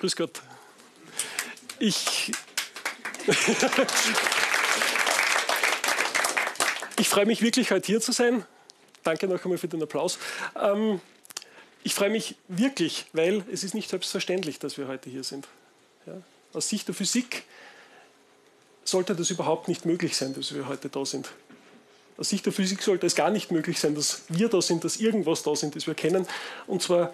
Grüß Gott. Ich, ich freue mich wirklich, heute hier zu sein. Danke noch einmal für den Applaus. Ähm, ich freue mich wirklich, weil es ist nicht selbstverständlich, dass wir heute hier sind. Ja? Aus Sicht der Physik sollte das überhaupt nicht möglich sein, dass wir heute da sind. Aus Sicht der Physik sollte es gar nicht möglich sein, dass wir da sind, dass irgendwas da sind, das wir kennen. Und zwar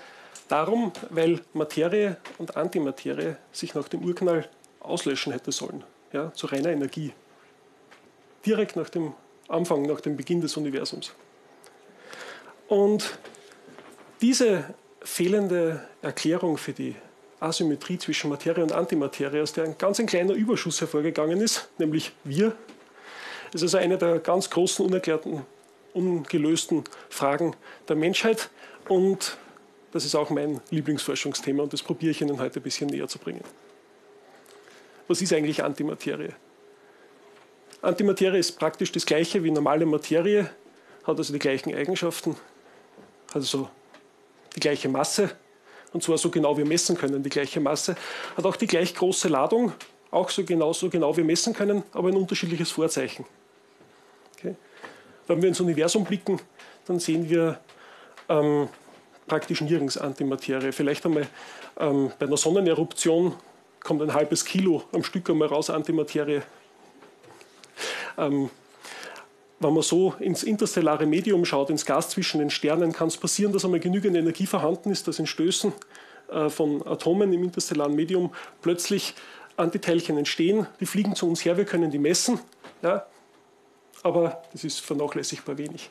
darum, weil Materie und Antimaterie sich nach dem Urknall auslöschen hätte sollen, ja, zu reiner Energie. Direkt nach dem Anfang, nach dem Beginn des Universums. Und diese fehlende Erklärung für die Asymmetrie zwischen Materie und Antimaterie, aus der ein ganz ein kleiner Überschuss hervorgegangen ist, nämlich wir, ist also eine der ganz großen, unerklärten, ungelösten Fragen der Menschheit. Und das ist auch mein Lieblingsforschungsthema und das probiere ich Ihnen heute ein bisschen näher zu bringen. Was ist eigentlich Antimaterie? Antimaterie ist praktisch das gleiche wie normale Materie, hat also die gleichen Eigenschaften, also die gleiche Masse, und zwar so genau wir messen können, die gleiche Masse, hat auch die gleich große Ladung, auch so genau, so genau wir messen können, aber ein unterschiedliches Vorzeichen. Okay? Wenn wir ins Universum blicken, dann sehen wir ähm, praktisch nirgends Antimaterie. Vielleicht einmal ähm, bei einer Sonneneruption kommt ein halbes Kilo am Stück einmal raus Antimaterie. Ähm, wenn man so ins interstellare Medium schaut, ins Gas zwischen den Sternen, kann es passieren, dass einmal genügend Energie vorhanden ist, dass in Stößen äh, von Atomen im interstellaren Medium plötzlich Antiteilchen entstehen. Die fliegen zu uns her, wir können die messen. Ja, aber das ist vernachlässigbar wenig.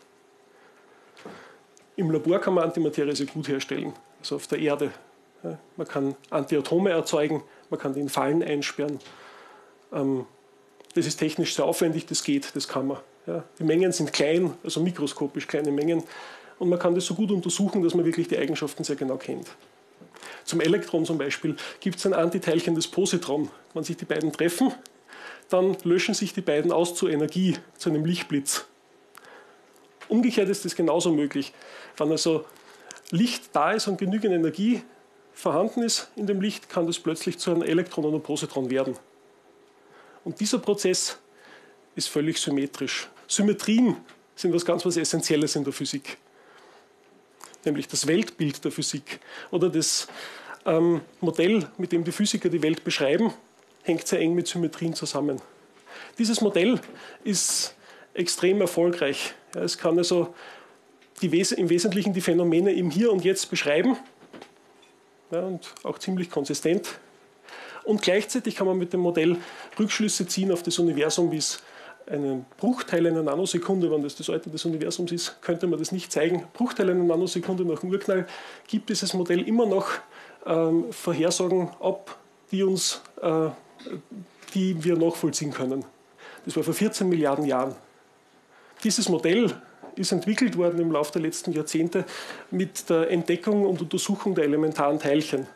Im Labor kann man Antimaterie sehr gut herstellen, also auf der Erde. Man kann Antiatome erzeugen, man kann die in Fallen einsperren. Ähm, das ist technisch sehr aufwendig, das geht, das kann man. Die Mengen sind klein, also mikroskopisch kleine Mengen. Und man kann das so gut untersuchen, dass man wirklich die Eigenschaften sehr genau kennt. Zum Elektron zum Beispiel gibt es ein Antiteilchen, das Positron. Wenn sich die beiden treffen, dann löschen sich die beiden aus zur Energie, zu einem Lichtblitz. Umgekehrt ist es genauso möglich. Wenn also Licht da ist und genügend Energie vorhanden ist in dem Licht, kann das plötzlich zu einem Elektron oder einem Positron werden. Und dieser Prozess ist völlig symmetrisch. Symmetrien sind was ganz was Essentielles in der Physik, nämlich das Weltbild der Physik oder das ähm, Modell, mit dem die Physiker die Welt beschreiben, hängt sehr eng mit Symmetrien zusammen. Dieses Modell ist extrem erfolgreich. Ja, es kann also Wes im Wesentlichen die Phänomene im Hier und Jetzt beschreiben ja, und auch ziemlich konsistent. Und gleichzeitig kann man mit dem Modell Rückschlüsse ziehen auf das Universum, wie es einen Bruchteil einer Nanosekunde, wenn das das Alter des Universums ist, könnte man das nicht zeigen. Bruchteil einer Nanosekunde nach dem Urknall gibt dieses Modell immer noch ähm, Vorhersagen ab, die, uns, äh, die wir nachvollziehen können. Das war vor 14 Milliarden Jahren. Dieses Modell ist entwickelt worden im Laufe der letzten Jahrzehnte mit der Entdeckung und Untersuchung der elementaren Teilchen.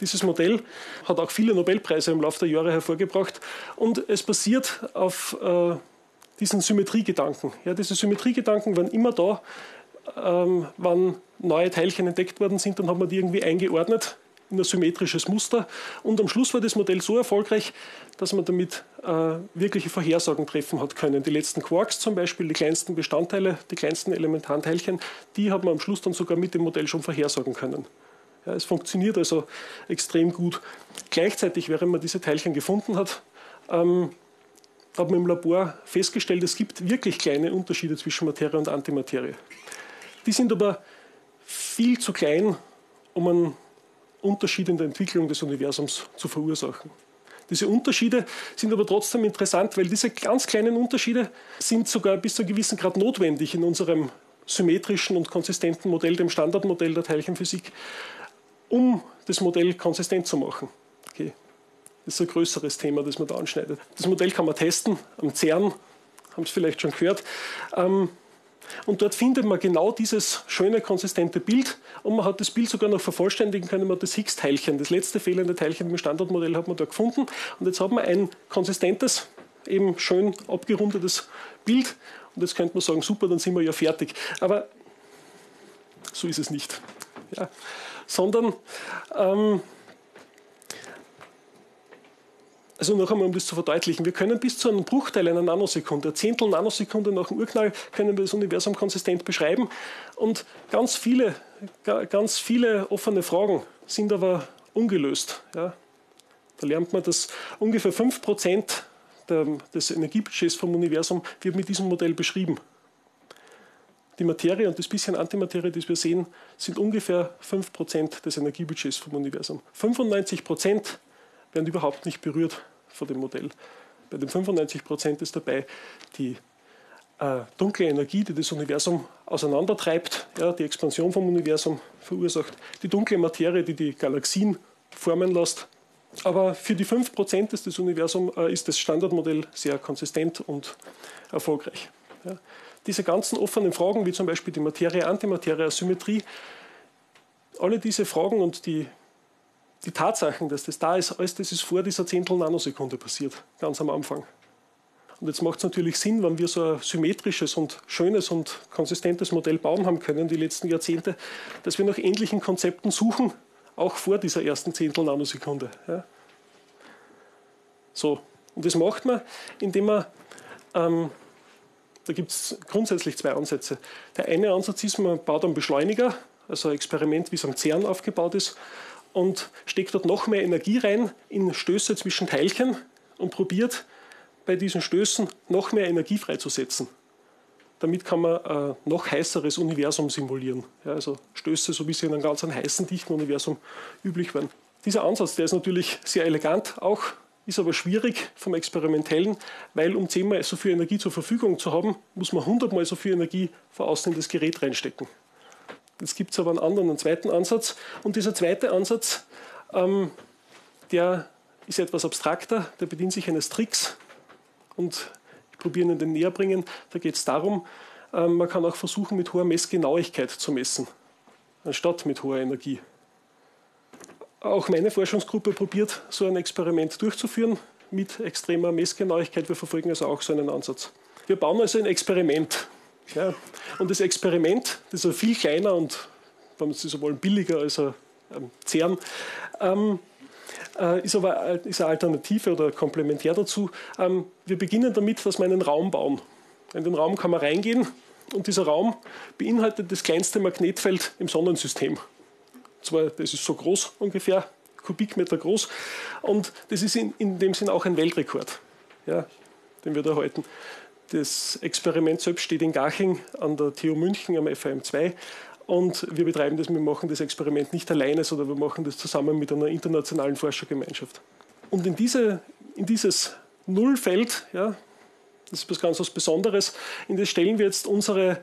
Dieses Modell hat auch viele Nobelpreise im Laufe der Jahre hervorgebracht und es basiert auf äh, diesen Symmetriegedanken. Ja, diese Symmetriegedanken waren immer da, ähm, wann neue Teilchen entdeckt worden sind, dann hat man die irgendwie eingeordnet in ein symmetrisches Muster. Und am Schluss war das Modell so erfolgreich, dass man damit äh, wirkliche Vorhersagen treffen hat können. Die letzten Quarks zum Beispiel, die kleinsten Bestandteile, die kleinsten elementaren Teilchen, die hat man am Schluss dann sogar mit dem Modell schon vorhersagen können. Ja, es funktioniert also extrem gut. Gleichzeitig, während man diese Teilchen gefunden hat, ähm, hat man im Labor festgestellt, es gibt wirklich kleine Unterschiede zwischen Materie und Antimaterie. Die sind aber viel zu klein, um einen Unterschied in der Entwicklung des Universums zu verursachen. Diese Unterschiede sind aber trotzdem interessant, weil diese ganz kleinen Unterschiede sind sogar bis zu einem gewissen Grad notwendig in unserem symmetrischen und konsistenten Modell, dem Standardmodell der Teilchenphysik, um das Modell konsistent zu machen. Okay. Das ist ein größeres Thema, das man da anschneidet. Das Modell kann man testen am CERN, haben Sie vielleicht schon gehört. Ähm, und dort findet man genau dieses schöne, konsistente Bild. Und man hat das Bild sogar noch vervollständigen können. Man hat das Higgs-Teilchen, das letzte fehlende Teilchen im Standardmodell, hat man da gefunden. Und jetzt hat man ein konsistentes, eben schön abgerundetes Bild. Und jetzt könnte man sagen, super, dann sind wir ja fertig. Aber so ist es nicht. Ja sondern ähm, Also noch einmal, um das zu verdeutlichen, wir können bis zu einem Bruchteil einer Nanosekunde, ein Zehntel Nanosekunde nach dem Urknall, können wir das Universum konsistent beschreiben. Und ganz viele, ganz viele offene Fragen sind aber ungelöst. Ja. Da lernt man, dass ungefähr 5% der, des Energiebudgets vom Universum wird mit diesem Modell beschrieben. Die Materie und das bisschen Antimaterie, das wir sehen, sind ungefähr 5% des Energiebudgets vom Universum. 95% werden überhaupt nicht berührt von dem Modell. Bei den 95% ist dabei die äh, dunkle Energie, die das Universum auseinandertreibt, ja, die Expansion vom Universum verursacht, die dunkle Materie, die die Galaxien formen lässt. Aber für die 5% des Universums äh, ist das Standardmodell sehr konsistent und erfolgreich. Ja diese ganzen offenen Fragen, wie zum Beispiel die Materie, Antimaterie, Asymmetrie, alle diese Fragen und die, die Tatsachen, dass das da ist, alles das ist vor dieser Zehntel Nanosekunde passiert, ganz am Anfang. Und jetzt macht es natürlich Sinn, wenn wir so ein symmetrisches und schönes und konsistentes Modell bauen haben können, die letzten Jahrzehnte, dass wir nach ähnlichen Konzepten suchen, auch vor dieser ersten Zehntel Nanosekunde. Ja. So, und das macht man, indem man ähm, da gibt es grundsätzlich zwei Ansätze. Der eine Ansatz ist, man baut einen Beschleuniger, also ein Experiment, wie es am CERN aufgebaut ist, und steckt dort noch mehr Energie rein in Stöße zwischen Teilchen und probiert bei diesen Stößen noch mehr Energie freizusetzen. Damit kann man ein noch heißeres Universum simulieren. Ja, also Stöße, so wie sie in einem ganz heißen, dichten Universum üblich waren. Dieser Ansatz, der ist natürlich sehr elegant, auch ist aber schwierig vom Experimentellen, weil um zehnmal so viel Energie zur Verfügung zu haben, muss man hundertmal so viel Energie von außen in das Gerät reinstecken. Jetzt gibt es aber einen anderen, einen zweiten Ansatz. Und dieser zweite Ansatz, ähm, der ist etwas abstrakter, der bedient sich eines Tricks. Und ich probiere Ihnen den näher bringen. Da geht es darum, ähm, man kann auch versuchen, mit hoher Messgenauigkeit zu messen, anstatt mit hoher Energie. Auch meine Forschungsgruppe probiert, so ein Experiment durchzuführen mit extremer Messgenauigkeit. Wir verfolgen also auch so einen Ansatz. Wir bauen also ein Experiment. Ja. Und das Experiment, das ist viel kleiner und, wenn Sie so wollen, billiger als ein CERN, ähm, äh, ist aber ist eine Alternative oder komplementär dazu. Ähm, wir beginnen damit, dass wir einen Raum bauen. In den Raum kann man reingehen und dieser Raum beinhaltet das kleinste Magnetfeld im Sonnensystem zwar, das ist so groß ungefähr, Kubikmeter groß. Und das ist in, in dem Sinn auch ein Weltrekord, ja, den wir da halten. Das Experiment selbst steht in Garching an der TU München am FAM2. Und wir betreiben das, wir machen das Experiment nicht alleine, sondern wir machen das zusammen mit einer internationalen Forschergemeinschaft. Und in, diese, in dieses Nullfeld, ja, das ist was ganz was Besonderes, in das stellen wir jetzt unsere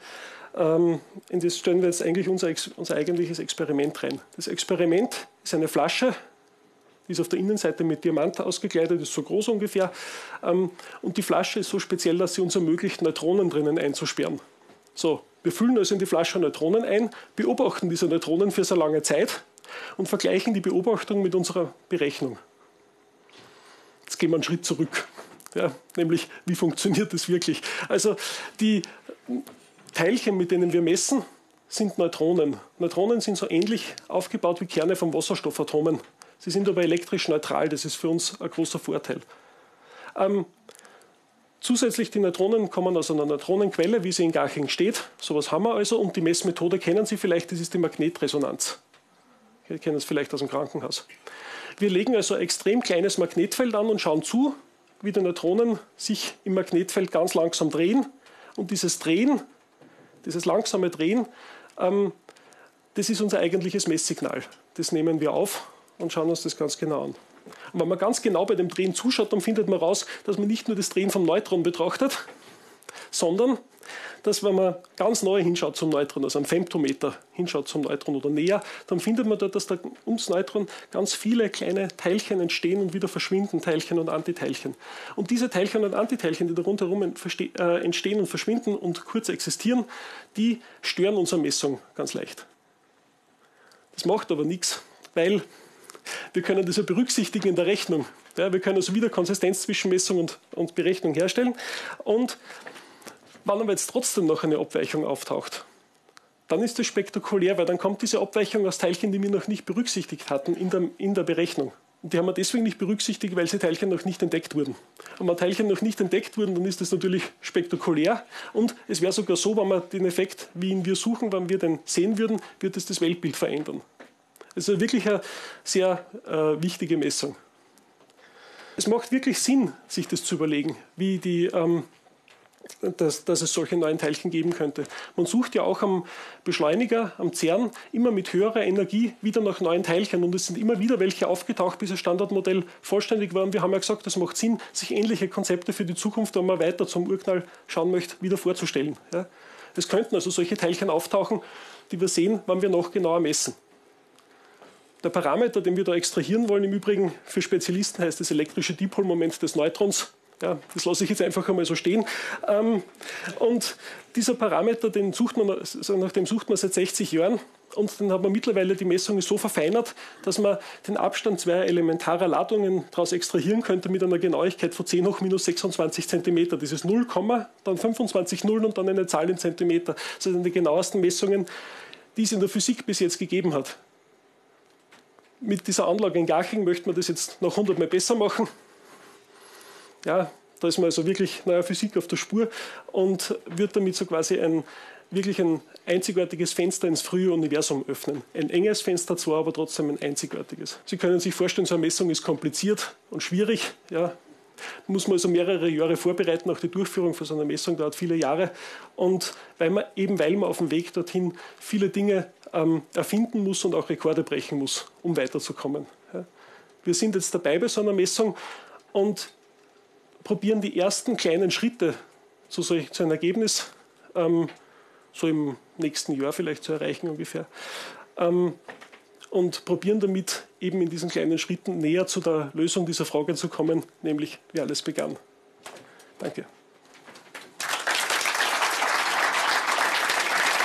ähm, in das stellen wir jetzt eigentlich unser, unser eigentliches Experiment rein. Das Experiment ist eine Flasche, ist auf der Innenseite mit Diamant ausgekleidet, ist so groß ungefähr. Ähm, und die Flasche ist so speziell, dass sie uns ermöglicht, Neutronen drinnen einzusperren. So, wir füllen also in die Flasche Neutronen ein, beobachten diese Neutronen für sehr lange Zeit und vergleichen die Beobachtung mit unserer Berechnung. Jetzt gehen wir einen Schritt zurück. Ja, nämlich, wie funktioniert das wirklich? Also die Teilchen, mit denen wir messen, sind Neutronen. Neutronen sind so ähnlich aufgebaut wie Kerne von Wasserstoffatomen. Sie sind aber elektrisch neutral, das ist für uns ein großer Vorteil. Ähm, zusätzlich die Neutronen kommen aus einer Neutronenquelle, wie sie in Garching steht. So Sowas haben wir also und die Messmethode kennen Sie vielleicht, das ist die Magnetresonanz. Sie kennen es vielleicht aus dem Krankenhaus. Wir legen also ein extrem kleines Magnetfeld an und schauen zu, wie die Neutronen sich im Magnetfeld ganz langsam drehen. Und dieses Drehen dieses langsame Drehen, das ist unser eigentliches Messsignal. Das nehmen wir auf und schauen uns das ganz genau an. Und wenn man ganz genau bei dem Drehen zuschaut, dann findet man raus, dass man nicht nur das Drehen vom Neutron betrachtet, sondern dass wenn man ganz neu hinschaut zum Neutron, also am Femtometer hinschaut zum Neutron oder näher, dann findet man dort, dass da ums Neutron ganz viele kleine Teilchen entstehen und wieder verschwinden, Teilchen und Antiteilchen. Und diese Teilchen und Antiteilchen, die da rundherum äh, entstehen und verschwinden und kurz existieren, die stören unsere Messung ganz leicht. Das macht aber nichts, weil wir können das ja berücksichtigen in der Rechnung. Ja, wir können also wieder Konsistenz zwischen Messung und, und Berechnung herstellen. Und Wann aber jetzt trotzdem noch eine Abweichung auftaucht, dann ist das spektakulär, weil dann kommt diese Abweichung aus Teilchen, die wir noch nicht berücksichtigt hatten in der, in der Berechnung. Und die haben wir deswegen nicht berücksichtigt, weil sie Teilchen noch nicht entdeckt wurden. Und wenn Teilchen noch nicht entdeckt wurden, dann ist das natürlich spektakulär. Und es wäre sogar so, wenn wir den Effekt, wie ihn wir suchen, wenn wir den sehen würden, wird es das Weltbild verändern. Also wirklich eine sehr äh, wichtige Messung. Es macht wirklich Sinn, sich das zu überlegen, wie die ähm, dass, dass, es solche neuen Teilchen geben könnte. Man sucht ja auch am Beschleuniger, am CERN, immer mit höherer Energie wieder nach neuen Teilchen und es sind immer wieder welche aufgetaucht, bis das Standardmodell vollständig war. Und wir haben ja gesagt, es macht Sinn, sich ähnliche Konzepte für die Zukunft, wenn man weiter zum Urknall schauen möchte, wieder vorzustellen. Ja. Es könnten also solche Teilchen auftauchen, die wir sehen, wenn wir noch genauer messen. Der Parameter, den wir da extrahieren wollen, im Übrigen für Spezialisten heißt das elektrische Dipolmoment des Neutrons. Ja, das lasse ich jetzt einfach einmal so stehen. Ähm, und dieser Parameter, den sucht man, also nach dem sucht man seit 60 Jahren und dann hat man mittlerweile die Messungen so verfeinert, dass man den Abstand zweier elementarer Ladungen daraus extrahieren könnte mit einer Genauigkeit von 10 hoch minus 26 cm. Dieses 0, dann 25 Nullen und dann eine Zahl in Zentimeter. Das sind die genauesten Messungen, die es in der Physik bis jetzt gegeben hat. Mit dieser Anlage in Garching möchte man das jetzt noch 100 Mal besser machen ja, da ist man also wirklich neuer Physik auf der Spur und wird damit so quasi ein wirklich ein einzigartiges Fenster ins frühe Universum öffnen. Ein enges Fenster zwar, aber trotzdem ein einzigartiges. Sie können sich vorstellen, so eine Messung ist kompliziert und schwierig. Ja, muss man also mehrere Jahre vorbereiten. Auch die Durchführung von so einer Messung dauert viele Jahre. Und weil man, eben weil man auf dem Weg dorthin viele Dinge ähm, erfinden muss und auch Rekorde brechen muss, um weiterzukommen. Ja. Wir sind jetzt dabei bei so einer Messung und probieren die ersten kleinen Schritte zu, solch, zu einem Ergebnis ähm, so im nächsten Jahr vielleicht zu erreichen ungefähr. Ähm, und probieren damit eben in diesen kleinen Schritten näher zu der Lösung dieser Frage zu kommen, nämlich wie alles begann. Danke.